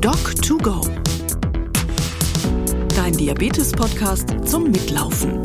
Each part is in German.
Doc2Go. Dein Diabetes-Podcast zum Mitlaufen.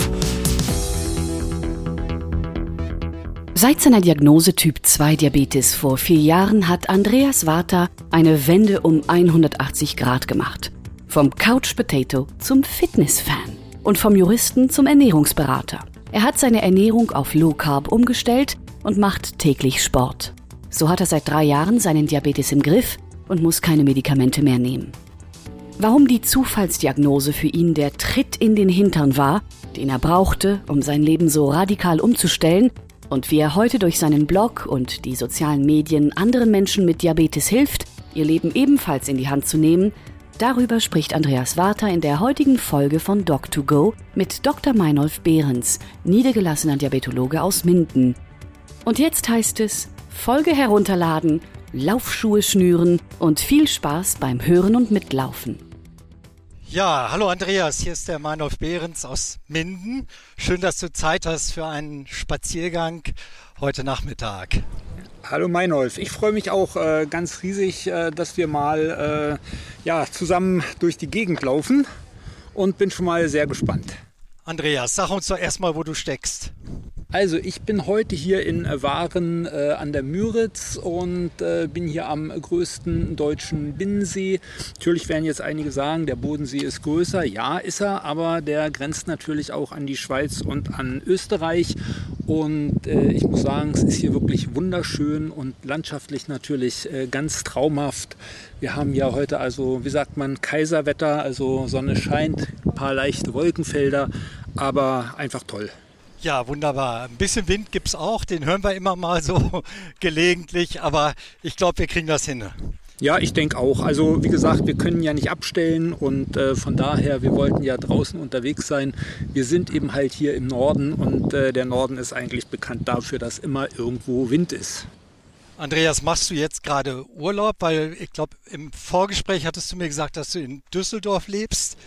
Seit seiner Diagnose Typ 2 Diabetes vor vier Jahren hat Andreas Warta eine Wende um 180 Grad gemacht. Vom Couch Potato zum Fitness-Fan und vom Juristen zum Ernährungsberater. Er hat seine Ernährung auf Low Carb umgestellt und macht täglich Sport. So hat er seit drei Jahren seinen Diabetes im Griff und muss keine Medikamente mehr nehmen. Warum die Zufallsdiagnose für ihn der Tritt in den Hintern war, den er brauchte, um sein Leben so radikal umzustellen, und wie er heute durch seinen Blog und die sozialen Medien anderen Menschen mit Diabetes hilft, ihr Leben ebenfalls in die Hand zu nehmen, darüber spricht Andreas Warter in der heutigen Folge von Doc2Go mit Dr. Meinolf Behrens, niedergelassener Diabetologe aus Minden. Und jetzt heißt es, Folge herunterladen, Laufschuhe schnüren und viel Spaß beim Hören und Mitlaufen. Ja, hallo Andreas, hier ist der Meinolf Behrens aus Minden. Schön, dass du Zeit hast für einen Spaziergang heute Nachmittag. Hallo Meinolf, ich freue mich auch äh, ganz riesig, äh, dass wir mal äh, ja, zusammen durch die Gegend laufen und bin schon mal sehr gespannt. Andreas, sag uns doch erstmal, wo du steckst. Also ich bin heute hier in Waren äh, an der Müritz und äh, bin hier am größten deutschen Binnensee. Natürlich werden jetzt einige sagen, der Bodensee ist größer. Ja, ist er, aber der grenzt natürlich auch an die Schweiz und an Österreich. Und äh, ich muss sagen, es ist hier wirklich wunderschön und landschaftlich natürlich äh, ganz traumhaft. Wir haben ja heute also, wie sagt man, Kaiserwetter, also Sonne scheint, ein paar leichte Wolkenfelder, aber einfach toll. Ja, wunderbar. Ein bisschen Wind gibt es auch, den hören wir immer mal so gelegentlich, aber ich glaube, wir kriegen das hin. Ja, ich denke auch. Also wie gesagt, wir können ja nicht abstellen und äh, von daher, wir wollten ja draußen unterwegs sein. Wir sind eben halt hier im Norden und äh, der Norden ist eigentlich bekannt dafür, dass immer irgendwo Wind ist. Andreas, machst du jetzt gerade Urlaub? Weil ich glaube, im Vorgespräch hattest du mir gesagt, dass du in Düsseldorf lebst.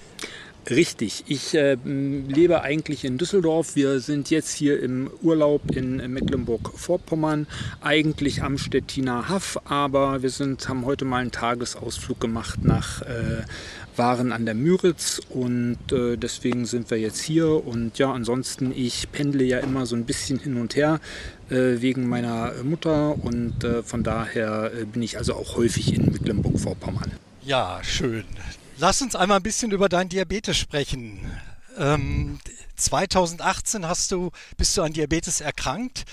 Richtig, ich äh, lebe eigentlich in Düsseldorf. Wir sind jetzt hier im Urlaub in Mecklenburg-Vorpommern, eigentlich am Stettiner Haff, aber wir sind, haben heute mal einen Tagesausflug gemacht nach äh, Waren an der Müritz und äh, deswegen sind wir jetzt hier. Und ja, ansonsten, ich pendle ja immer so ein bisschen hin und her äh, wegen meiner Mutter und äh, von daher äh, bin ich also auch häufig in Mecklenburg-Vorpommern. Ja, schön. Lass uns einmal ein bisschen über dein Diabetes sprechen. Ähm, 2018 hast du, bist du an Diabetes erkrankt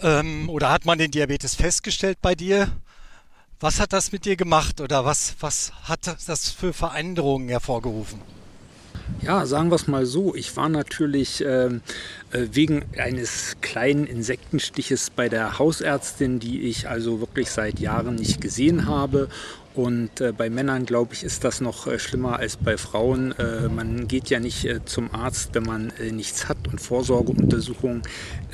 ähm, oder hat man den Diabetes festgestellt bei dir? Was hat das mit dir gemacht oder was, was hat das für Veränderungen hervorgerufen? Ja, sagen wir es mal so. Ich war natürlich ähm, äh, wegen eines kleinen Insektenstiches bei der Hausärztin, die ich also wirklich seit Jahren nicht gesehen habe und äh, bei Männern, glaube ich, ist das noch äh, schlimmer als bei Frauen. Äh, man geht ja nicht äh, zum Arzt, wenn man äh, nichts hat. Und Vorsorgeuntersuchung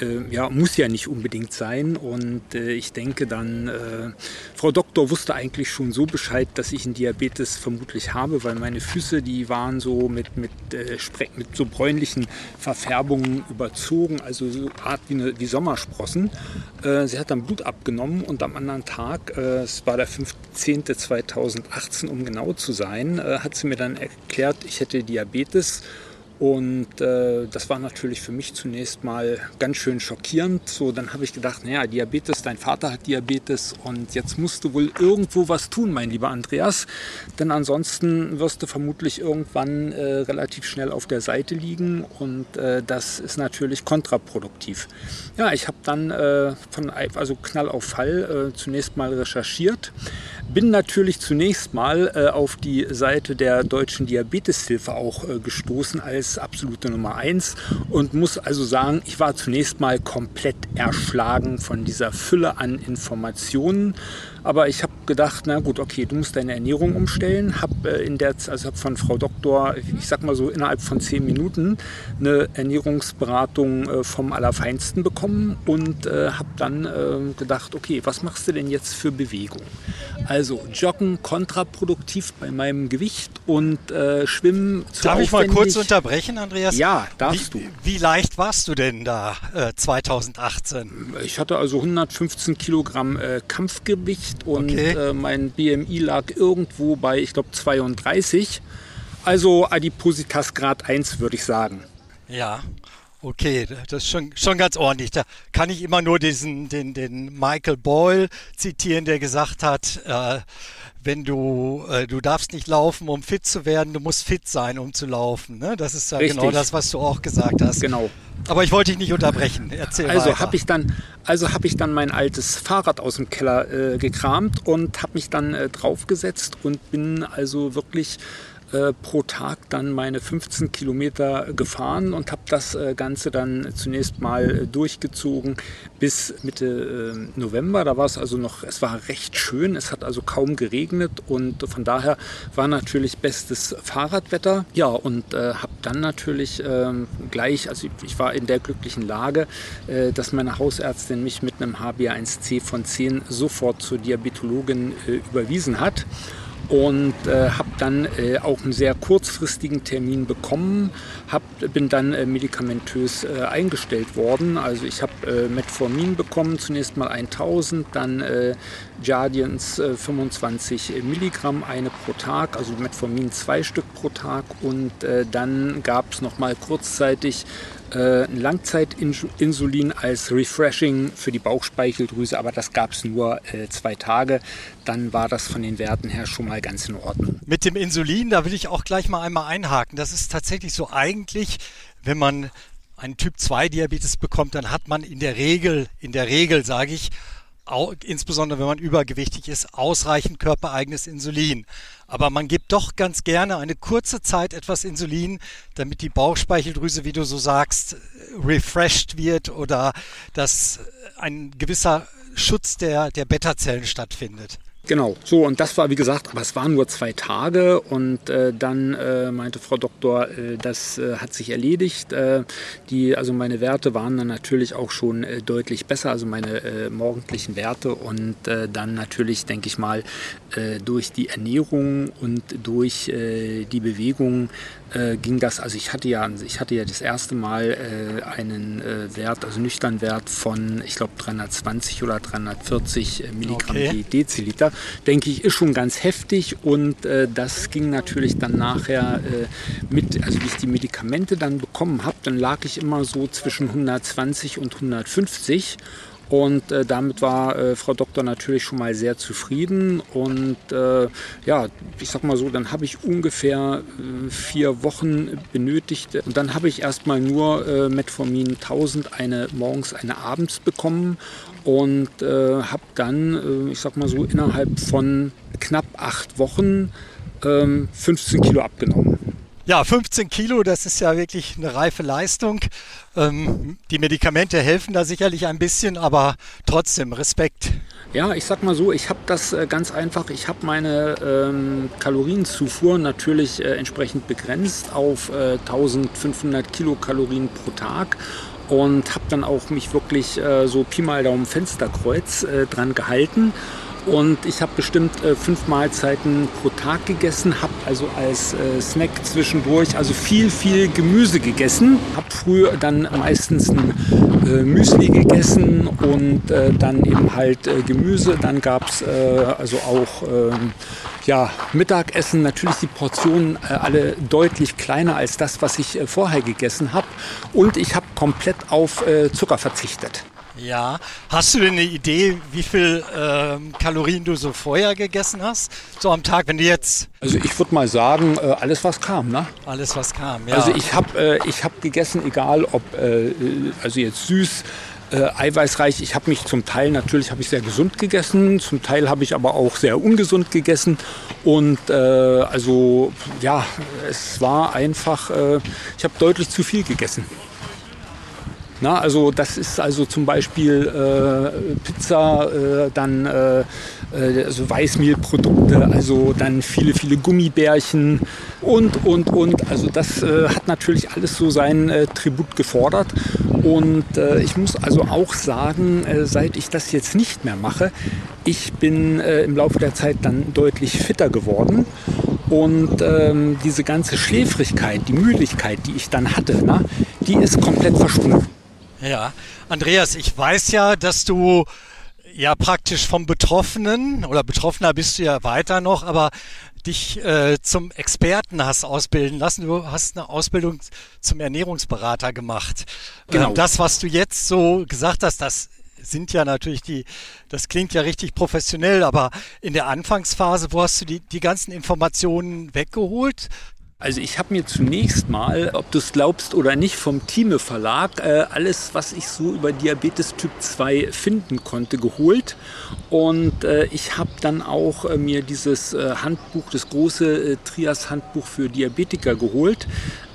äh, ja, muss ja nicht unbedingt sein. Und ich denke dann, Frau Doktor wusste eigentlich schon so Bescheid, dass ich einen Diabetes vermutlich habe, weil meine Füße, die waren so mit, mit, mit so bräunlichen Verfärbungen überzogen, also so Art wie, eine, wie Sommersprossen. sie hat dann Blut abgenommen und am anderen Tag, es war der 15. 2018, um genau zu sein, äh, hat sie mir dann erklärt, ich hätte Diabetes und äh, das war natürlich für mich zunächst mal ganz schön schockierend. So, dann habe ich gedacht, naja, Diabetes, dein Vater hat Diabetes und jetzt musst du wohl irgendwo was tun, mein lieber Andreas. Denn ansonsten wirst du vermutlich irgendwann äh, relativ schnell auf der Seite liegen und äh, das ist natürlich kontraproduktiv. Ja, ich habe dann äh, von also Knall auf Fall äh, zunächst mal recherchiert. Bin natürlich zunächst mal äh, auf die Seite der Deutschen Diabeteshilfe auch gestoßen als absolute Nummer eins und muss also sagen, ich war zunächst mal komplett erschlagen von dieser Fülle an Informationen. Aber ich habe gedacht, na gut, okay, du musst deine Ernährung umstellen. Habe äh, in der, also hab von Frau Doktor, ich sag mal so innerhalb von zehn Minuten eine Ernährungsberatung äh, vom Allerfeinsten bekommen und äh, habe dann äh, gedacht, okay, was machst du denn jetzt für Bewegung? Also Joggen kontraproduktiv bei meinem Gewicht und Schwimmen zu Darf ich mal kurz unterbrechen, Andreas? Ja, darfst wie, du. Wie leicht warst du denn da 2018? Ich hatte also 115 Kilogramm Kampfgewicht und okay. Äh, mein BMI lag irgendwo bei, ich glaube, 32. Also Adipositas Grad 1 würde ich sagen. Ja, Okay, das ist schon, schon ganz ordentlich. Da kann ich immer nur diesen, den, den Michael Boyle zitieren, der gesagt hat, äh, wenn du, äh, du darfst nicht laufen, um fit zu werden, du musst fit sein, um zu laufen. Ne? Das ist ja Richtig. genau das, was du auch gesagt hast. Genau. Aber ich wollte dich nicht unterbrechen. Erzähl also habe ich dann, also habe ich dann mein altes Fahrrad aus dem Keller äh, gekramt und habe mich dann äh, draufgesetzt und bin also wirklich äh, pro Tag dann meine 15 Kilometer gefahren und habe das äh, Ganze dann zunächst mal äh, durchgezogen bis Mitte November. Da war es also noch, es war recht schön, es hat also kaum geregnet und von daher war natürlich bestes Fahrradwetter. Ja, und habe dann natürlich ähm, gleich, also ich war in der glücklichen Lage, dass meine Hausärztin mich mit einem HbA1c von 10 sofort zur Diabetologin überwiesen hat und äh, habe dann äh, auch einen sehr kurzfristigen Termin bekommen, hab, bin dann äh, medikamentös äh, eingestellt worden. Also ich habe äh, Metformin bekommen, zunächst mal 1000, dann äh, Jardians 25 Milligramm, eine pro Tag, also Metformin zwei Stück pro Tag und dann gab es noch mal kurzzeitig äh, ein Langzeitinsulin als Refreshing für die Bauchspeicheldrüse, aber das gab es nur äh, zwei Tage. Dann war das von den Werten her schon mal ganz in Ordnung. Mit dem Insulin, da will ich auch gleich mal einmal einhaken. Das ist tatsächlich so eigentlich, wenn man einen Typ 2 Diabetes bekommt, dann hat man in der Regel, in der Regel sage ich, auch, insbesondere wenn man übergewichtig ist, ausreichend körpereigenes Insulin. Aber man gibt doch ganz gerne eine kurze Zeit etwas Insulin, damit die Bauchspeicheldrüse, wie du so sagst, refreshed wird oder dass ein gewisser Schutz der, der Beta-Zellen stattfindet. Genau, so und das war wie gesagt, aber es waren nur zwei Tage und äh, dann äh, meinte Frau Doktor, äh, das äh, hat sich erledigt. Äh, die, also meine Werte waren dann natürlich auch schon äh, deutlich besser, also meine morgendlichen Werte und dann natürlich, denke ich mal, durch die Ernährung und durch die Bewegung äh, ging das, also ich hatte ja, ich hatte ja das erste Mal äh, einen äh, Wert, also nüchtern Wert von, ich glaube 320 oder 340 äh, Milligramm okay. Deziliter, denke ich, ist schon ganz heftig und äh, das ging natürlich dann nachher äh, mit, also wie ich die Medikamente dann bekommen habe, dann lag ich immer so zwischen 120 und 150 und äh, damit war äh, Frau Doktor natürlich schon mal sehr zufrieden. Und äh, ja, ich sag mal so, dann habe ich ungefähr äh, vier Wochen benötigt. Und dann habe ich erstmal nur äh, Metformin 1000, eine morgens, eine abends bekommen. Und äh, habe dann, ich sag mal so, innerhalb von knapp acht Wochen 15 ähm, Kilo abgenommen. Ja, 15 Kilo, das ist ja wirklich eine reife Leistung. Ähm, die Medikamente helfen da sicherlich ein bisschen, aber trotzdem Respekt. Ja, ich sag mal so, ich habe das äh, ganz einfach, ich habe meine ähm, Kalorienzufuhr natürlich äh, entsprechend begrenzt auf äh, 1500 Kilokalorien pro Tag und habe dann auch mich wirklich äh, so Pi mal Daumen Fensterkreuz äh, dran gehalten und ich habe bestimmt äh, fünf Mahlzeiten pro Tag gegessen, habe also als äh, Snack zwischendurch also viel, viel Gemüse gegessen. Habe früh dann meistens ein äh, Müsli gegessen und äh, dann eben halt äh, Gemüse. Dann gab es äh, also auch ähm, ja, Mittagessen. Natürlich die Portionen alle deutlich kleiner als das, was ich vorher gegessen habe. Und ich habe komplett auf Zucker verzichtet. Ja, hast du denn eine Idee, wie viel ähm, Kalorien du so vorher gegessen hast? So am Tag, wenn du jetzt. Also ich würde mal sagen, äh, alles was kam, ne? Alles was kam, ja. Also ich habe äh, hab gegessen, egal ob, äh, also jetzt süß, äh, eiweißreich. Ich habe mich zum Teil natürlich habe ich sehr gesund gegessen, zum Teil habe ich aber auch sehr ungesund gegessen und äh, also ja, es war einfach, äh, ich habe deutlich zu viel gegessen. Na, also das ist also zum Beispiel äh, Pizza, äh, dann äh, äh, also Weißmehlprodukte, also dann viele, viele Gummibärchen und, und, und. Also das äh, hat natürlich alles so seinen äh, Tribut gefordert. Und ich muss also auch sagen, seit ich das jetzt nicht mehr mache, ich bin im Laufe der Zeit dann deutlich fitter geworden. Und ähm, diese ganze Schläfrigkeit, die Müdigkeit, die ich dann hatte, na, die ist komplett verschwunden. Ja, Andreas, ich weiß ja, dass du ja praktisch vom Betroffenen oder Betroffener bist du ja weiter noch, aber dich äh, zum Experten hast ausbilden lassen. Du hast eine Ausbildung zum Ernährungsberater gemacht. Genau. Ähm, das, was du jetzt so gesagt hast, das sind ja natürlich die, das klingt ja richtig professionell, aber in der Anfangsphase, wo hast du die, die ganzen Informationen weggeholt? Also ich habe mir zunächst mal, ob du es glaubst oder nicht, vom Thieme Verlag äh, alles, was ich so über Diabetes Typ 2 finden konnte, geholt. Und äh, ich habe dann auch äh, mir dieses äh, Handbuch, das große äh, Trias-Handbuch für Diabetiker geholt.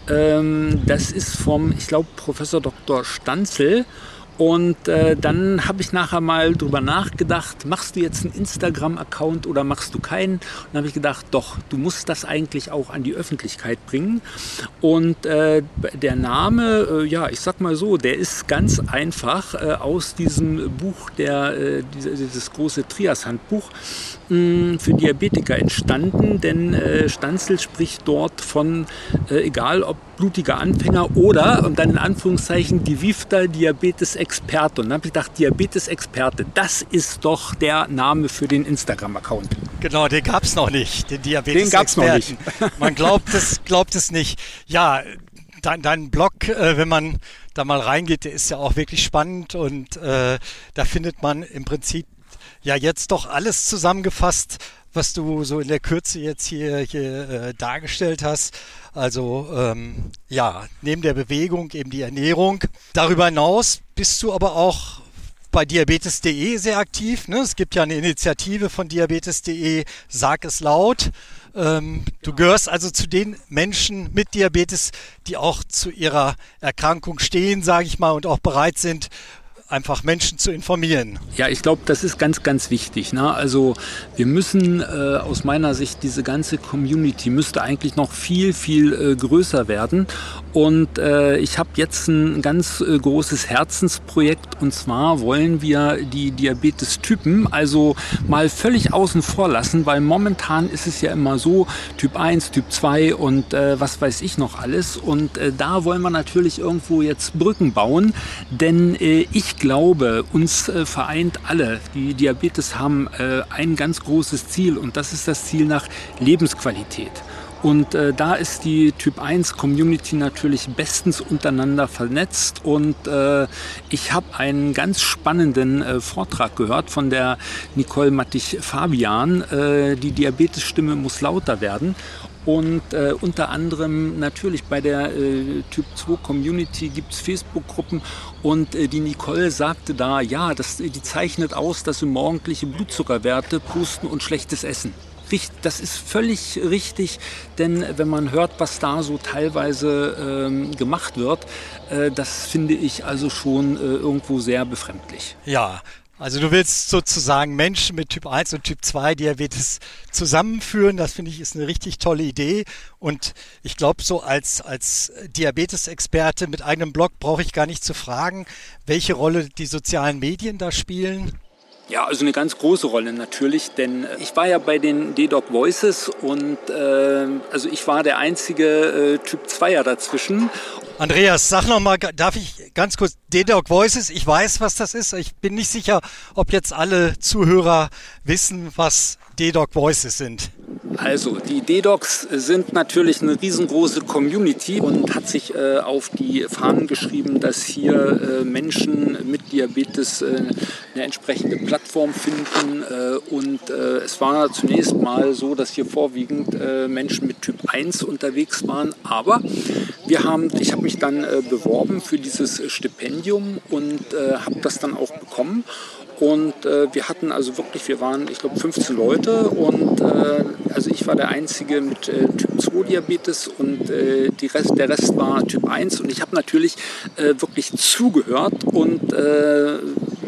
Ähm, das ist vom, ich glaube, Professor Dr. Stanzel. Und äh, dann habe ich nachher mal drüber nachgedacht, machst du jetzt einen Instagram-Account oder machst du keinen? Und habe ich gedacht, doch, du musst das eigentlich auch an die Öffentlichkeit bringen. Und äh, der Name, äh, ja, ich sag mal so, der ist ganz einfach äh, aus diesem Buch, der, äh, dieses große Trias-Handbuch mh, für Diabetiker entstanden, denn äh, Stanzel spricht dort von, egal ob blutiger Anfänger oder, und dann in Anführungszeichen, gewiefter Diabetes-Experte. Und dann habe ich gedacht, Diabetes-Experte, das ist doch der Name für den Instagram-Account. Genau, den gab es noch nicht, den Diabetes-Experten. Den gab es noch nicht. Man glaubt es, glaubt es nicht. Ja, dein, dein Blog, äh, wenn man da mal reingeht, der ist ja auch wirklich spannend und äh, da findet man im Prinzip ja jetzt doch alles zusammengefasst, was du so in der Kürze jetzt hier, hier äh, dargestellt hast. Also ähm, ja, neben der Bewegung eben die Ernährung. Darüber hinaus bist du aber auch bei diabetes.de sehr aktiv. Ne? Es gibt ja eine Initiative von diabetes.de, sag es laut. Ähm, du gehörst also zu den Menschen mit Diabetes, die auch zu ihrer Erkrankung stehen, sage ich mal, und auch bereit sind, einfach Menschen zu informieren. Ja, ich glaube, das ist ganz, ganz wichtig. Ne? Also wir müssen äh, aus meiner Sicht, diese ganze Community müsste eigentlich noch viel, viel äh, größer werden. Und äh, ich habe jetzt ein ganz äh, großes Herzensprojekt und zwar wollen wir die Diabetes-Typen also mal völlig außen vor lassen, weil momentan ist es ja immer so, Typ 1, Typ 2 und äh, was weiß ich noch alles. Und äh, da wollen wir natürlich irgendwo jetzt Brücken bauen, denn äh, ich glaube, uns äh, vereint alle, die Diabetes haben, äh, ein ganz großes Ziel und das ist das Ziel nach Lebensqualität. Und äh, da ist die Typ 1 Community natürlich bestens untereinander vernetzt. Und äh, ich habe einen ganz spannenden äh, Vortrag gehört von der Nicole Mattich-Fabian. Äh, die Diabetesstimme muss lauter werden. Und äh, unter anderem natürlich bei der äh, Typ 2 Community gibt es Facebook-Gruppen und äh, die Nicole sagte da, ja, das, die zeichnet aus, dass sie morgendliche Blutzuckerwerte, Pusten und schlechtes Essen das ist völlig richtig, denn wenn man hört, was da so teilweise ähm, gemacht wird, äh, das finde ich also schon äh, irgendwo sehr befremdlich. Ja, also du willst sozusagen Menschen mit Typ 1 und Typ 2 Diabetes zusammenführen. Das finde ich ist eine richtig tolle Idee. Und ich glaube, so als, als Diabetes-Experte mit eigenem Blog brauche ich gar nicht zu fragen, welche Rolle die sozialen Medien da spielen. Ja, also eine ganz große Rolle natürlich, denn ich war ja bei den D-Doc Voices und äh, also ich war der einzige äh, Typ 2er dazwischen. Andreas, sag noch mal, darf ich ganz kurz D-Doc Voices? Ich weiß, was das ist. Ich bin nicht sicher, ob jetzt alle Zuhörer wissen, was D-Doc Voices sind. Also, die D-Docs sind natürlich eine riesengroße Community und hat sich äh, auf die Fahnen geschrieben, dass hier äh, Menschen mit Diabetes äh, eine entsprechende Plattform finden. Äh, und äh, es war zunächst mal so, dass hier vorwiegend äh, Menschen mit Typ 1 unterwegs waren. Aber wir haben, ich habe mich dann beworben für dieses Stipendium und habe das dann auch bekommen. Und äh, wir hatten also wirklich, wir waren, ich glaube, 15 Leute und äh, also ich war der Einzige mit äh, Typ 2 Diabetes und äh, Rest, der Rest war Typ 1 und ich habe natürlich äh, wirklich zugehört und äh,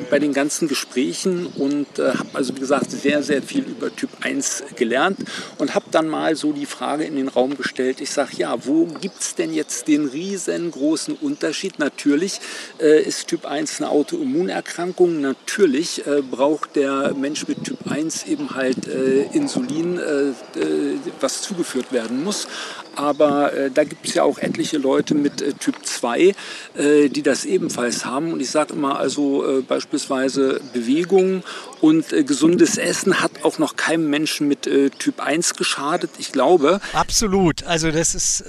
bei den ganzen Gesprächen und habe also wie gesagt sehr, sehr viel über Typ 1 gelernt und habe dann mal so die Frage in den Raum gestellt. Ich sage, ja, wo gibt es denn jetzt den riesengroßen Unterschied? Natürlich äh, ist Typ 1 eine Autoimmunerkrankung. Natürlich äh, braucht der Mensch mit Typ 1 eben halt äh, Insulin, äh, äh, was zugeführt werden muss. Aber äh, da gibt es ja auch etliche Leute mit äh, Typ 2, äh, die das ebenfalls haben. Und ich sage immer, also äh, beispielsweise Bewegung und äh, gesundes Essen hat auch noch keinem Menschen mit äh, Typ 1 geschadet. Ich glaube. Absolut. Also das ist,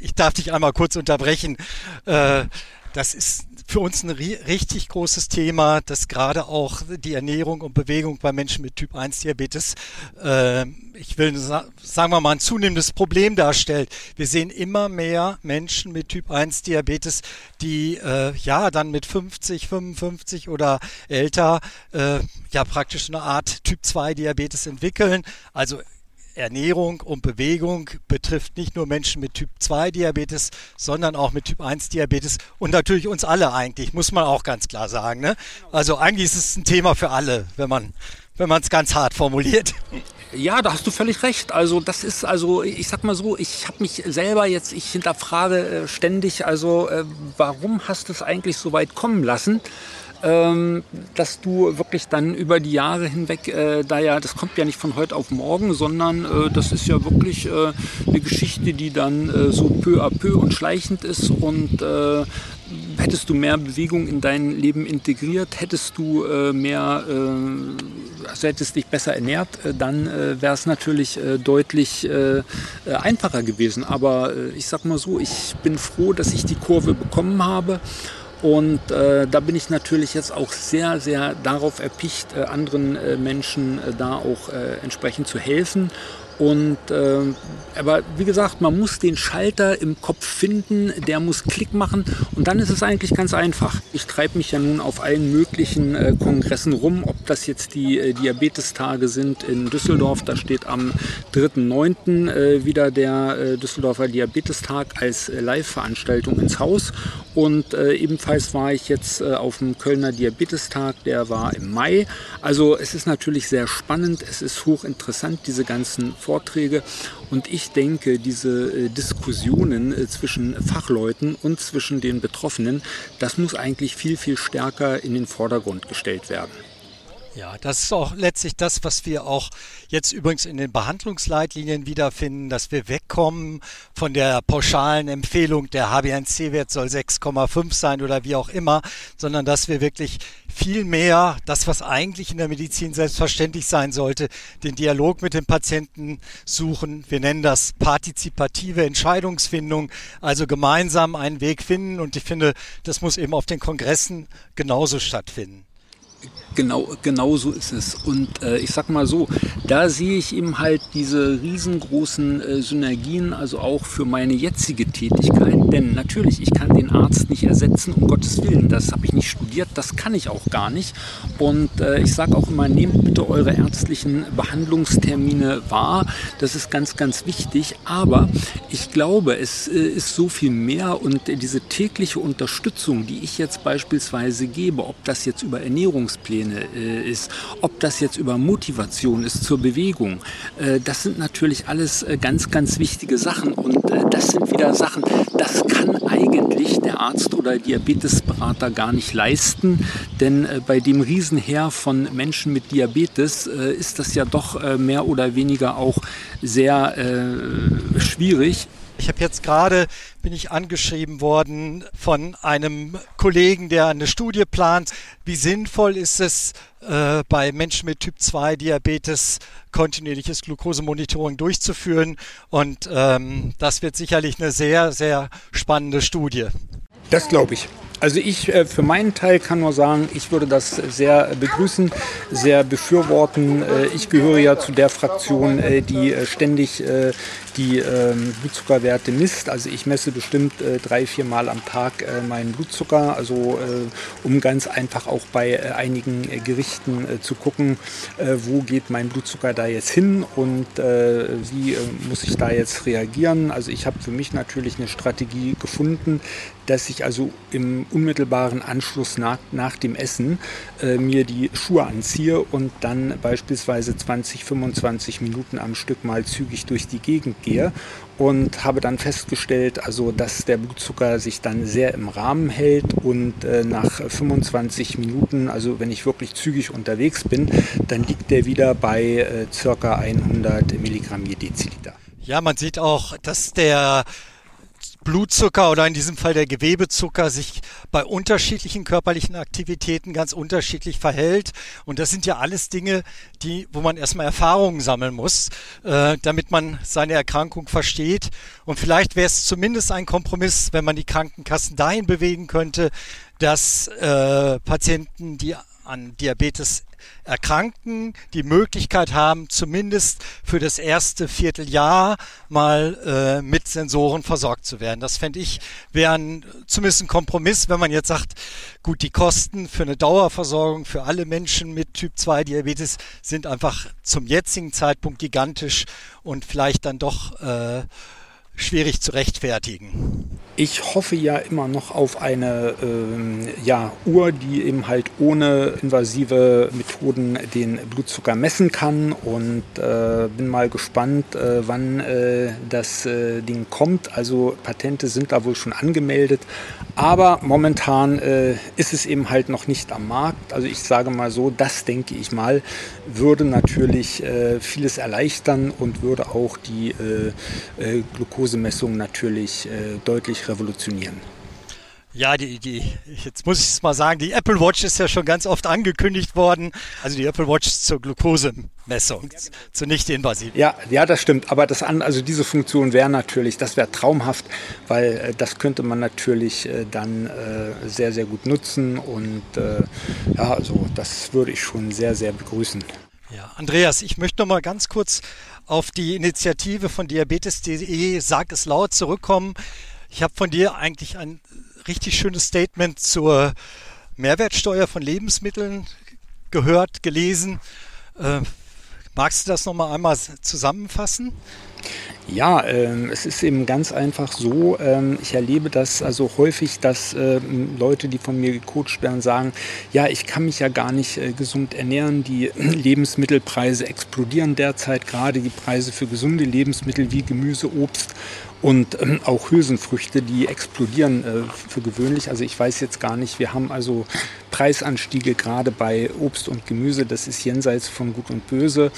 ich darf dich einmal kurz unterbrechen. das ist für uns ein richtig großes Thema, dass gerade auch die Ernährung und Bewegung bei Menschen mit Typ 1 Diabetes, äh, ich will sagen wir mal, ein zunehmendes Problem darstellt. Wir sehen immer mehr Menschen mit Typ 1 Diabetes, die äh, ja dann mit 50, 55 oder älter äh, ja praktisch eine Art Typ 2 Diabetes entwickeln. Also Ernährung und Bewegung betrifft nicht nur Menschen mit Typ 2 Diabetes, sondern auch mit Typ 1 Diabetes und natürlich uns alle eigentlich, muss man auch ganz klar sagen. Ne? Also eigentlich ist es ein Thema für alle, wenn man wenn man es ganz hart formuliert. Ja, da hast du völlig recht. Also das ist also, ich sag mal so, ich habe mich selber jetzt, ich hinterfrage äh, ständig, also äh, warum hast du es eigentlich so weit kommen lassen? Ähm, dass du wirklich dann über die Jahre hinweg, äh, da ja, das kommt ja nicht von heute auf morgen, sondern äh, das ist ja wirklich äh, eine Geschichte, die dann äh, so peu à peu und schleichend ist und äh, hättest du mehr Bewegung in dein Leben integriert, hättest du äh, mehr, äh, also hättest dich besser ernährt, äh, dann äh, wäre es natürlich deutlich einfacher gewesen. Aber ich sag mal so, ich bin froh, dass ich die Kurve bekommen habe und äh, da bin ich natürlich jetzt auch sehr, sehr darauf erpicht, äh, anderen äh, Menschen äh, da auch äh, entsprechend zu helfen und äh, aber wie gesagt, man muss den Schalter im Kopf finden, der muss Klick machen und dann ist es eigentlich ganz einfach. Ich treibe mich ja nun auf allen möglichen äh, Kongressen rum, ob das jetzt die äh, Diabetestage sind in Düsseldorf, da steht am 3.9. Äh, wieder der äh, Düsseldorfer Diabetestag als äh, Live-Veranstaltung ins Haus und äh, ebenfalls war ich jetzt auf dem Kölner Diabetestag, der war im Mai. Also es ist natürlich sehr spannend, es ist hochinteressant, diese ganzen Vorträge. Und ich denke, diese äh, Diskussionen äh, zwischen Fachleuten und zwischen den Betroffenen, das muss eigentlich viel, viel stärker in den Vordergrund gestellt werden. Ja, das ist auch letztlich das, was wir auch jetzt übrigens in den Behandlungsleitlinien wiederfinden, dass wir wegkommen von der pauschalen Empfehlung, der HbA1c-Wert soll 6,5 sein oder wie auch immer, sondern dass wir wirklich viel mehr das, was eigentlich in der Medizin selbstverständlich sein sollte, den Dialog mit dem Patienten suchen. Wir nennen das partizipative Entscheidungsfindung, also gemeinsam einen Weg finden. Und ich finde, das muss eben auf den Kongressen genauso stattfinden. Genau, genau so ist es. Und äh, ich sag mal so, da sehe ich eben halt diese riesengroßen äh, Synergien, also auch für meine jetzige Tätigkeit. Denn natürlich, ich kann den Arzt nicht ersetzen, um Gottes Willen. Das habe ich nicht studiert, das kann ich auch gar nicht. Und äh, ich sage auch immer, nehmt bitte eure ärztlichen Behandlungstermine wahr. Das ist ganz, ganz wichtig. Aber ich glaube, es äh, ist so viel mehr und diese tägliche Unterstützung, die ich jetzt beispielsweise gebe, ob das jetzt über Ernährungspläne äh, ist, ob das jetzt über Motivation ist zur Bewegung, äh, das sind natürlich alles äh, ganz, ganz wichtige Sachen. Und äh, das sind wieder Sachen, das kann eigentlich der Arzt oder Diabetesberater gar nicht leisten, denn äh, bei dem Riesenheer von Menschen mit Diabetes ist das ja doch mehr oder weniger auch sehr schwierig. Ich habe jetzt gerade, bin ich angeschrieben worden von einem Kollegen, der eine Studie plant. Wie sinnvoll ist es, äh, bei Menschen mit Typ 2 Diabetes kontinuierliches Glukosemonitoring durchzuführen? Und ähm, das wird sicherlich eine sehr, sehr spannende Studie. Das glaube ich. Also ich äh, für meinen Teil kann nur sagen, ich würde das sehr begrüßen, sehr befürworten. Äh, ich gehöre ja zu der Fraktion, äh, die ständig die ähm, Blutzuckerwerte misst. Also ich messe bestimmt drei, vier Mal am Tag meinen Blutzucker, also um ganz einfach auch bei einigen Gerichten zu gucken, wo geht mein Blutzucker da jetzt hin und wie muss ich da jetzt reagieren. Also ich habe für mich natürlich eine Strategie gefunden, dass ich also im unmittelbaren Anschluss nach, nach dem Essen äh, mir die Schuhe anziehe und dann beispielsweise 20, 25 Minuten am Stück mal zügig durch die Gegend gehe und habe dann festgestellt, also dass der Blutzucker sich dann sehr im Rahmen hält und äh, nach 25 Minuten, also wenn ich wirklich zügig unterwegs bin, dann liegt der wieder bei äh, circa 100 Milligramm je Deziliter. Ja, man sieht auch, dass der Blutzucker oder in diesem Fall der Gewebezucker sich bei unterschiedlichen körperlichen Aktivitäten ganz unterschiedlich verhält. Und das sind ja alles Dinge, die, wo man erstmal Erfahrungen sammeln muss, äh, damit man seine Erkrankung versteht. Und vielleicht wäre es zumindest ein Kompromiss, wenn man die Krankenkassen dahin bewegen könnte, dass äh, Patienten, die an Diabetes Erkrankten die Möglichkeit haben, zumindest für das erste Vierteljahr mal äh, mit Sensoren versorgt zu werden. Das fände ich wäre zumindest ein Kompromiss, wenn man jetzt sagt, gut, die Kosten für eine Dauerversorgung für alle Menschen mit Typ 2 Diabetes sind einfach zum jetzigen Zeitpunkt gigantisch und vielleicht dann doch äh, schwierig zu rechtfertigen. Ich hoffe ja immer noch auf eine ähm, ja, Uhr, die eben halt ohne invasive Methoden den Blutzucker messen kann und äh, bin mal gespannt, äh, wann äh, das äh, Ding kommt. Also Patente sind da wohl schon angemeldet, aber momentan äh, ist es eben halt noch nicht am Markt. Also ich sage mal so, das denke ich mal, würde natürlich äh, vieles erleichtern und würde auch die Glukosemessung natürlich deutlich revolutionieren. Ja, die, die, jetzt muss ich es mal sagen, die Apple Watch ist ja schon ganz oft angekündigt worden. Also die Apple Watch zur Glukosemessung, genau. zur nicht invasiven. Ja, ja, das stimmt. Aber das an, also diese Funktion wäre natürlich, das wäre traumhaft, weil äh, das könnte man natürlich äh, dann äh, sehr, sehr gut nutzen. Und äh, ja, also das würde ich schon sehr, sehr begrüßen. Ja, Andreas, ich möchte noch mal ganz kurz auf die Initiative von Diabetes.de Sag es laut zurückkommen. Ich habe von dir eigentlich ein richtig schönes Statement zur Mehrwertsteuer von Lebensmitteln gehört, gelesen. Äh, magst du das noch mal einmal zusammenfassen? Ja, ähm, es ist eben ganz einfach so. Ähm, ich erlebe das also häufig, dass ähm, Leute, die von mir gecoacht werden, sagen, ja, ich kann mich ja gar nicht äh, gesund ernähren. Die Lebensmittelpreise explodieren derzeit, gerade die Preise für gesunde Lebensmittel wie Gemüse, Obst und ähm, auch Hülsenfrüchte, die explodieren äh, für gewöhnlich. Also ich weiß jetzt gar nicht, wir haben also Preisanstiege gerade bei Obst und Gemüse. Das ist jenseits von Gut und Böse.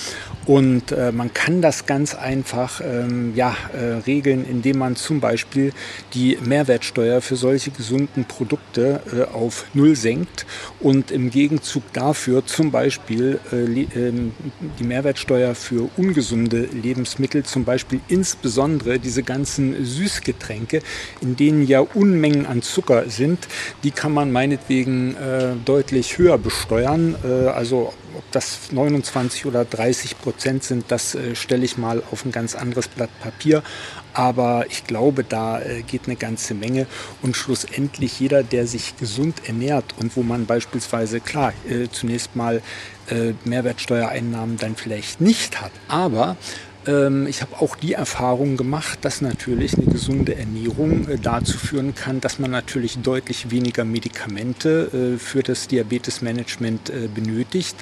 Und äh, man kann das ganz einfach ähm, ja, äh, regeln, indem man zum Beispiel die Mehrwertsteuer für solche gesunden Produkte äh, auf Null senkt und im Gegenzug dafür zum Beispiel äh, ähm, die Mehrwertsteuer für ungesunde Lebensmittel, zum Beispiel insbesondere diese ganzen Süßgetränke, in denen ja Unmengen an Zucker sind, die kann man meinetwegen äh, deutlich höher besteuern. Äh, also das 29 oder 30 Prozent sind, das äh, stelle ich mal auf ein ganz anderes Blatt Papier. Aber ich glaube, da äh, geht eine ganze Menge. Und schlussendlich jeder, der sich gesund ernährt und wo man beispielsweise, klar, äh, zunächst mal äh, Mehrwertsteuereinnahmen dann vielleicht nicht hat, aber ähm, ich habe auch die Erfahrung gemacht, dass natürlich eine gesunde Ernährung äh, dazu führen kann, dass man natürlich deutlich weniger Medikamente äh, für das Diabetesmanagement benötigt.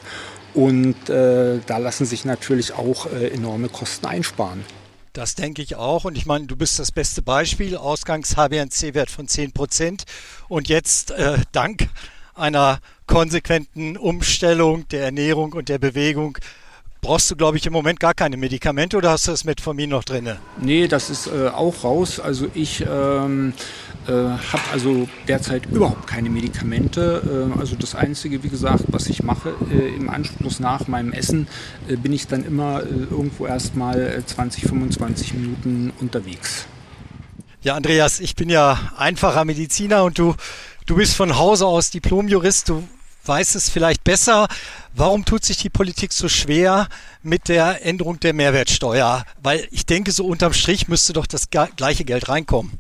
Und da lassen sich natürlich auch enorme Kosten einsparen. Das denke ich auch. Und ich meine, du bist das beste Beispiel. Ausgangs HbA1c-Wert von 10 Prozent. Und jetzt äh, dank einer konsequenten Umstellung der Ernährung und der Bewegung brauchst du, glaube ich, im Moment gar keine Medikamente oder hast du das Metformin noch drin? Nee, das ist äh, auch raus. Also ich ähm, äh, habe also derzeit überhaupt keine Medikamente. Äh, also das Einzige, wie gesagt, was ich mache, äh, im Anschluss nach meinem Essen äh, bin ich dann immer äh, irgendwo erstmal 20, 25 Minuten unterwegs. Ja, Andreas, ich bin ja einfacher Mediziner und du, du bist von Hause aus Diplomjurist. Du weiß es vielleicht besser. Warum tut sich die Politik so schwer mit der Änderung der Mehrwertsteuer? Weil ich denke, so unterm Strich müsste doch das gleiche Geld reinkommen.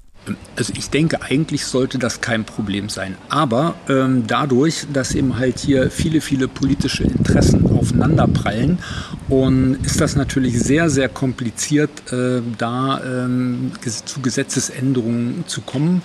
Also ich denke, eigentlich sollte das kein Problem sein. Aber ähm, dadurch, dass eben halt hier viele, viele politische Interessen aufeinanderprallen, und ist das natürlich sehr, sehr kompliziert, äh, da ähm, zu Gesetzesänderungen zu kommen.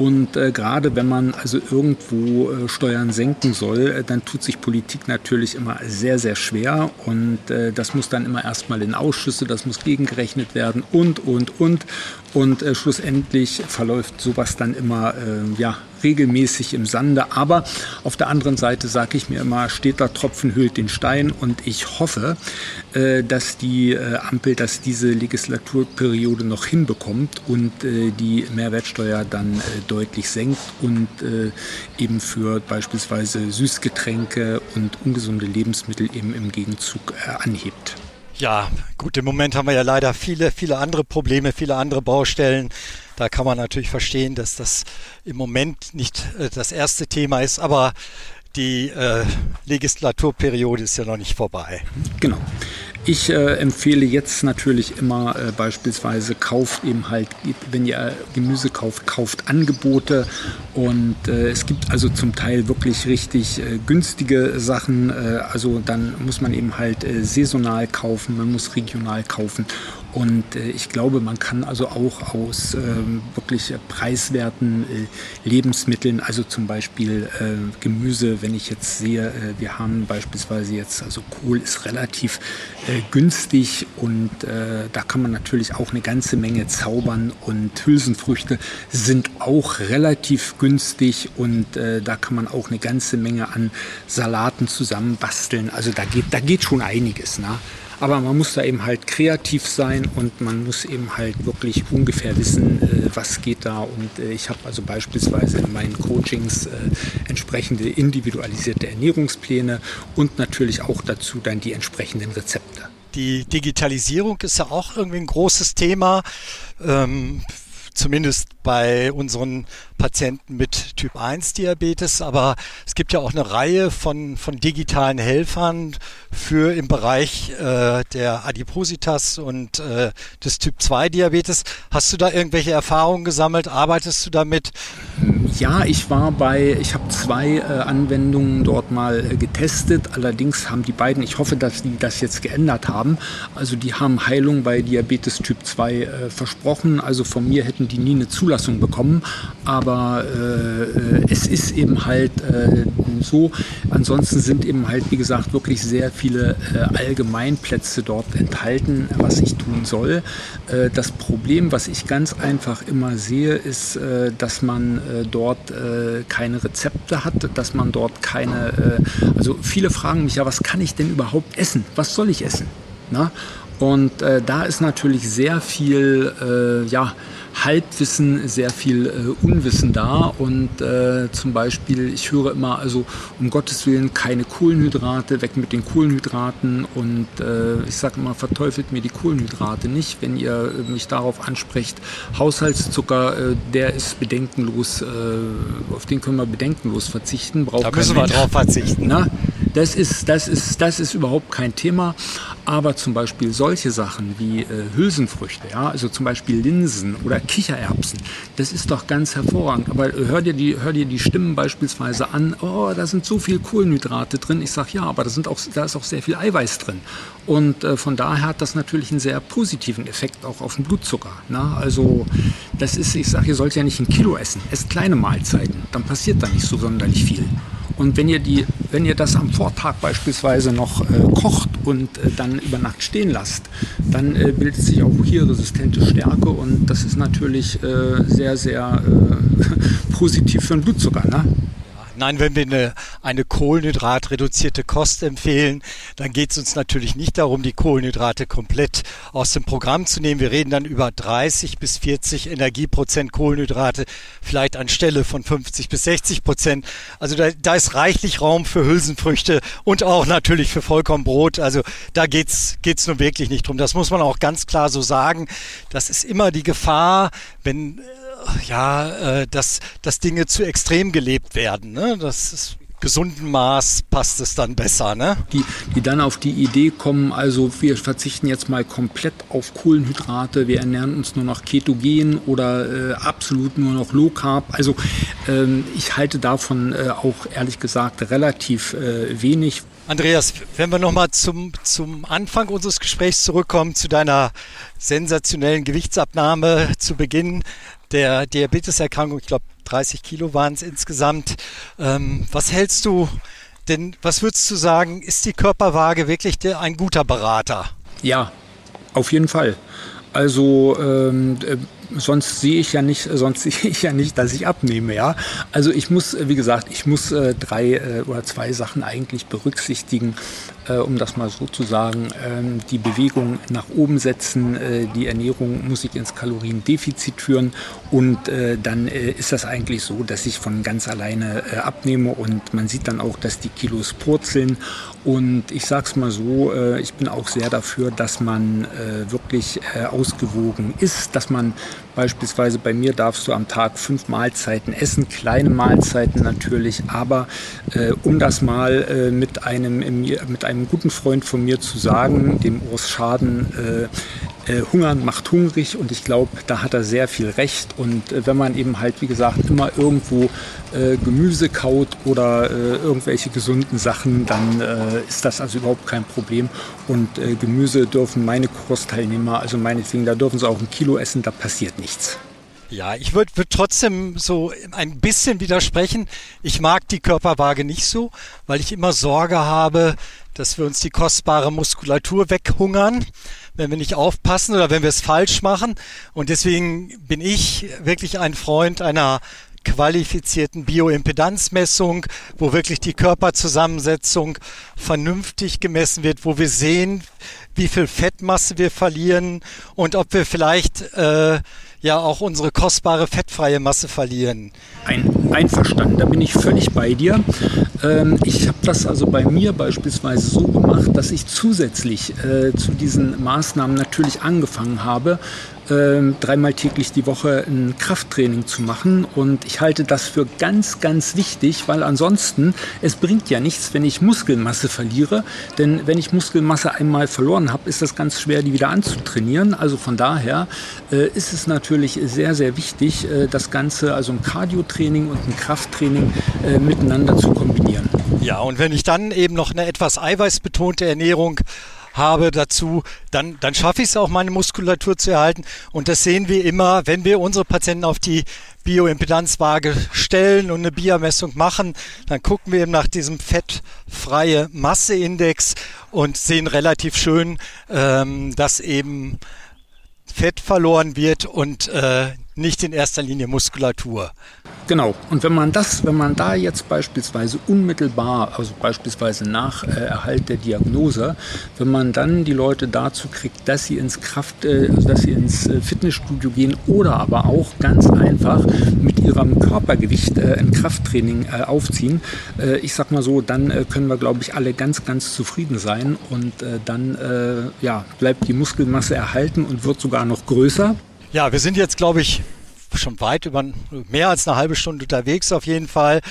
Und äh, gerade wenn man also irgendwo äh, Steuern senken soll, äh, dann tut sich Politik natürlich immer sehr, sehr schwer. Und äh, das muss dann immer erstmal in Ausschüsse, das muss gegengerechnet werden und, und, und. Und äh, schlussendlich verläuft sowas dann immer äh, ja, regelmäßig im Sande. Aber auf der anderen Seite sage ich mir immer, steht da Tropfen hüllt den Stein. Und ich hoffe, äh, dass die äh, Ampel das diese Legislaturperiode noch hinbekommt und äh, die Mehrwertsteuer dann äh, deutlich senkt und äh, eben für beispielsweise Süßgetränke und ungesunde Lebensmittel eben im Gegenzug äh, anhebt. Ja, gut, im Moment haben wir ja leider viele, viele andere Probleme, viele andere Baustellen. Da kann man natürlich verstehen, dass das im Moment nicht äh, das erste Thema ist, aber die äh, Legislaturperiode ist ja noch nicht vorbei. Genau. Ich äh, empfehle jetzt natürlich immer äh, beispielsweise kauft eben halt, wenn ihr Gemüse kauft, kauft Angebote und äh, es gibt also zum Teil wirklich richtig äh, günstige Sachen. Äh, also dann muss man eben halt äh, saisonal kaufen, man muss regional kaufen und äh, ich glaube, man kann also auch aus ähm, wirklich preiswerten äh, Lebensmitteln, also zum Beispiel äh, Gemüse, wenn ich jetzt sehe, äh, wir haben beispielsweise jetzt, also Kohl ist relativ äh, günstig und äh, da kann man natürlich auch eine ganze Menge zaubern und Hülsenfrüchte sind auch relativ günstig und da kann man auch eine ganze Menge an Salaten zusammenbasteln. Also da geht, da geht schon einiges. Ne? Aber man muss da eben halt kreativ sein und man muss eben halt wirklich ungefähr wissen, äh, was geht da. Und äh, ich habe also beispielsweise in meinen Coachings äh, entsprechende individualisierte Ernährungspläne und natürlich auch dazu dann die entsprechenden Rezepte. Die Digitalisierung ist ja auch irgendwie ein großes Thema. Ähm, zumindest bei unseren Patienten mit Typ 1 Diabetes, aber es gibt ja auch eine Reihe von, von digitalen Helfern für im Bereich äh, der Adipositas und äh, des Typ 2 Diabetes. Hast du da irgendwelche Erfahrungen gesammelt? Arbeitest du damit? Ja, ich war bei, ich habe zwei äh, Anwendungen dort mal äh, getestet. Allerdings haben die beiden, ich hoffe, dass die das jetzt geändert haben. Also die haben Heilung bei Diabetes Typ 2 äh, versprochen. Also von mir hätten die nie eine Zulassung bekommen. Aber äh, äh, es ist eben halt äh, so. Ansonsten sind eben halt, wie gesagt, wirklich sehr viele Allgemeinplätze dort enthalten, was ich tun soll. das Problem, was ich ganz einfach immer sehe, ist, dass man dort keine Rezepte hat, dass man dort keine, also viele fragen mich ja, was kann ich denn überhaupt essen? Was soll ich essen? Na? Und äh, da ist natürlich sehr viel, äh, ja, Halbwissen, sehr viel äh, Unwissen da. Und äh, zum Beispiel, ich höre immer, also um Gottes Willen keine Kohlenhydrate, weg mit den Kohlenhydraten. Und äh, ich sage immer, verteufelt mir die Kohlenhydrate nicht. Wenn ihr mich darauf ansprecht, Haushaltszucker, äh, der ist bedenkenlos, äh, auf den können wir bedenkenlos verzichten. Braucht da müssen wir drauf verzichten. Na? Das ist, das, ist, das ist überhaupt kein Thema. Aber zum Beispiel solche Sachen wie äh, Hülsenfrüchte, ja, also zum Beispiel Linsen oder Kichererbsen, das ist doch ganz hervorragend. Aber hör dir die, hör dir die Stimmen beispielsweise an, oh, da sind so viel Kohlenhydrate drin. Ich sage ja, aber da, sind auch, da ist auch sehr viel Eiweiß drin. Und äh, von daher hat das natürlich einen sehr positiven Effekt auch auf den Blutzucker. Ne? Also das ist, ich sage, ihr sollt ja nicht ein Kilo essen, esst kleine Mahlzeiten, dann passiert da nicht so sonderlich viel. Und wenn ihr, die, wenn ihr das am Vortag beispielsweise noch äh, kocht und äh, dann über Nacht stehen lasst, dann äh, bildet sich auch hier resistente Stärke und das ist natürlich äh, sehr, sehr äh, positiv für den Blutzucker. Ne? Nein, wenn wir eine, eine kohlenhydratreduzierte Kost empfehlen, dann geht es uns natürlich nicht darum, die Kohlenhydrate komplett aus dem Programm zu nehmen. Wir reden dann über 30 bis 40 Energieprozent Kohlenhydrate, vielleicht anstelle von 50 bis 60 Prozent. Also da, da ist reichlich Raum für Hülsenfrüchte und auch natürlich für Vollkornbrot. Also da geht's geht's nur wirklich nicht drum. Das muss man auch ganz klar so sagen. Das ist immer die Gefahr, wenn ja, äh, dass, dass Dinge zu extrem gelebt werden. Ne? Das ist gesunden Maß passt es dann besser, ne? Die, die dann auf die Idee kommen, also wir verzichten jetzt mal komplett auf Kohlenhydrate, wir ernähren uns nur noch ketogen oder äh, absolut nur noch Low Carb. Also ähm, ich halte davon äh, auch ehrlich gesagt relativ äh, wenig, Andreas, wenn wir nochmal zum, zum Anfang unseres Gesprächs zurückkommen, zu deiner sensationellen Gewichtsabnahme zu Beginn der Diabeteserkrankung, ich glaube 30 Kilo waren es insgesamt. Ähm, was hältst du denn, was würdest du sagen, ist die Körperwaage wirklich der, ein guter Berater? Ja, auf jeden Fall. Also ähm, äh, sonst sehe ich ja nicht, sonst sehe ich ja nicht, dass ich abnehme, ja. Also ich muss, wie gesagt, ich muss äh, drei äh, oder zwei Sachen eigentlich berücksichtigen, äh, um das mal so zu sagen. Ähm, die Bewegung nach oben setzen, äh, die Ernährung muss ich ins Kaloriendefizit führen und äh, dann äh, ist das eigentlich so, dass ich von ganz alleine abnehme und man sieht dann auch, dass die Kilos purzeln und ich sage es mal so, ich bin auch sehr dafür, dass man wirklich ausgewogen ist, dass man Beispielsweise bei mir darfst du am Tag fünf Mahlzeiten essen, kleine Mahlzeiten natürlich, aber äh, um das mal äh, mit, einem, mit einem guten Freund von mir zu sagen, dem Urs Schaden, äh, äh, Hungern macht hungrig und ich glaube, da hat er sehr viel recht. Und äh, wenn man eben halt, wie gesagt, immer irgendwo äh, Gemüse kaut oder äh, irgendwelche gesunden Sachen, dann äh, ist das also überhaupt kein Problem. Und äh, Gemüse dürfen meine Kursteilnehmer, also meinetwegen, da dürfen sie auch ein Kilo essen, da passiert nichts. Ja, ich würde würd trotzdem so ein bisschen widersprechen. Ich mag die Körperwaage nicht so, weil ich immer Sorge habe, dass wir uns die kostbare Muskulatur weghungern wenn wir nicht aufpassen oder wenn wir es falsch machen. Und deswegen bin ich wirklich ein Freund einer qualifizierten Bioimpedanzmessung, wo wirklich die Körperzusammensetzung vernünftig gemessen wird, wo wir sehen, wie viel Fettmasse wir verlieren und ob wir vielleicht äh, ja auch unsere kostbare fettfreie Masse verlieren. Ein, einverstanden, da bin ich völlig bei dir. Ähm, ich habe das also bei mir beispielsweise so gemacht, dass ich zusätzlich äh, zu diesen Maßnahmen natürlich angefangen habe, dreimal täglich die Woche ein Krafttraining zu machen. Und ich halte das für ganz, ganz wichtig, weil ansonsten es bringt ja nichts, wenn ich Muskelmasse verliere. Denn wenn ich Muskelmasse einmal verloren habe, ist das ganz schwer, die wieder anzutrainieren. Also von daher äh, ist es natürlich sehr, sehr wichtig, äh, das Ganze, also ein Cardio-Training und ein Krafttraining äh, miteinander zu kombinieren. Ja, und wenn ich dann eben noch eine etwas eiweißbetonte Ernährung habe dazu, dann, dann schaffe ich es auch, meine Muskulatur zu erhalten. Und das sehen wir immer, wenn wir unsere Patienten auf die Bioimpedanzwaage stellen und eine Biermessung machen, dann gucken wir eben nach diesem fettfreie Masseindex und sehen relativ schön, ähm, dass eben Fett verloren wird und äh, nicht in erster Linie Muskulatur. Genau. Und wenn man das, wenn man da jetzt beispielsweise unmittelbar, also beispielsweise nach äh, Erhalt der Diagnose, wenn man dann die Leute dazu kriegt, dass sie ins Kraft, äh, also dass sie ins äh, Fitnessstudio gehen oder aber auch ganz einfach mit ihrem Körpergewicht äh, ein Krafttraining äh, aufziehen, äh, ich sag mal so, dann können wir, glaube ich, alle ganz, ganz zufrieden sein und dann ja, bleibt die Muskelmasse erhalten und wird sogar noch größer. Ja, wir sind jetzt, glaube ich, schon weit über mehr als eine halbe Stunde unterwegs auf jeden Fall.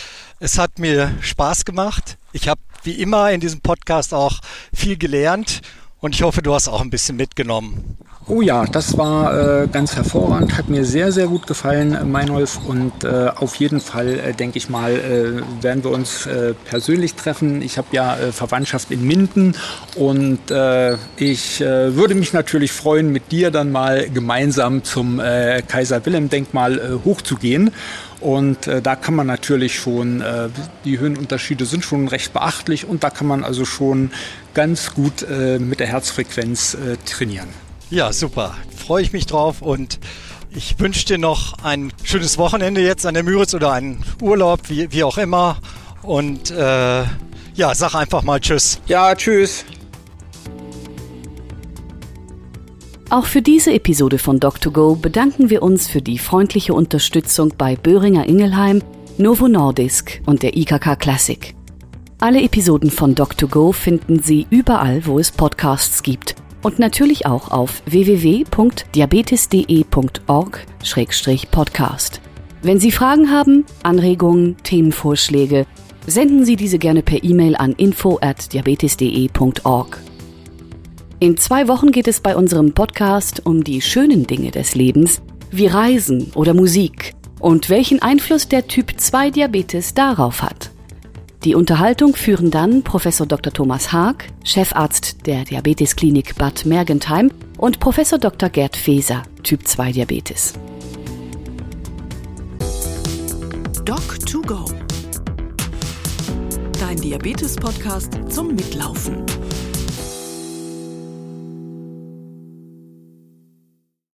Es hat mir Spaß gemacht. Ich habe wie immer in diesem Podcast auch viel gelernt und ich hoffe, du hast auch ein bisschen mitgenommen. Oh ja, das war äh, ganz hervorragend, hat mir sehr, sehr gut gefallen, äh, Meinolf. Und äh, auf jeden Fall, äh, denke ich mal, äh, werden wir uns äh, persönlich treffen. Ich habe ja Verwandtschaft in Minden und ich würde mich natürlich freuen, mit dir dann mal gemeinsam zum Kaiser Wilhelm Denkmal hochzugehen. Und äh, da kann man natürlich schon, äh, die Höhenunterschiede sind schon recht beachtlich und da kann man also schon ganz gut äh, mit der Herzfrequenz trainieren. Ja, super. Freue ich mich drauf und ich wünsche dir noch ein schönes Wochenende jetzt an der Müritz oder einen Urlaub, wie, wie auch immer. Und äh, ja, sag einfach mal Tschüss. Ja, Tschüss. Auch für diese Episode von Doc2Go bedanken wir uns für die freundliche Unterstützung bei Böhringer Ingelheim, Novo Nordisk und der IKK Classic. Alle Episoden von Doc2Go finden Sie überall, wo es Podcasts gibt – und natürlich auch auf www.diabetes.de.org-podcast. Wenn Sie Fragen haben, Anregungen, Themenvorschläge, senden Sie diese gerne per E-Mail an info@diabetes.de.org. In zwei Wochen geht es bei unserem Podcast um die schönen Dinge des Lebens, wie Reisen oder Musik und welchen Einfluss der Typ 2 Diabetes darauf hat. Die Unterhaltung führen dann Professor Dr. Thomas Haag, Chefarzt der Diabetesklinik Bad Mergentheim und Professor Dr. Gerd Feser, Typ 2 Diabetes. Doc2Go. Dein Diabetes-Podcast zum Mitlaufen.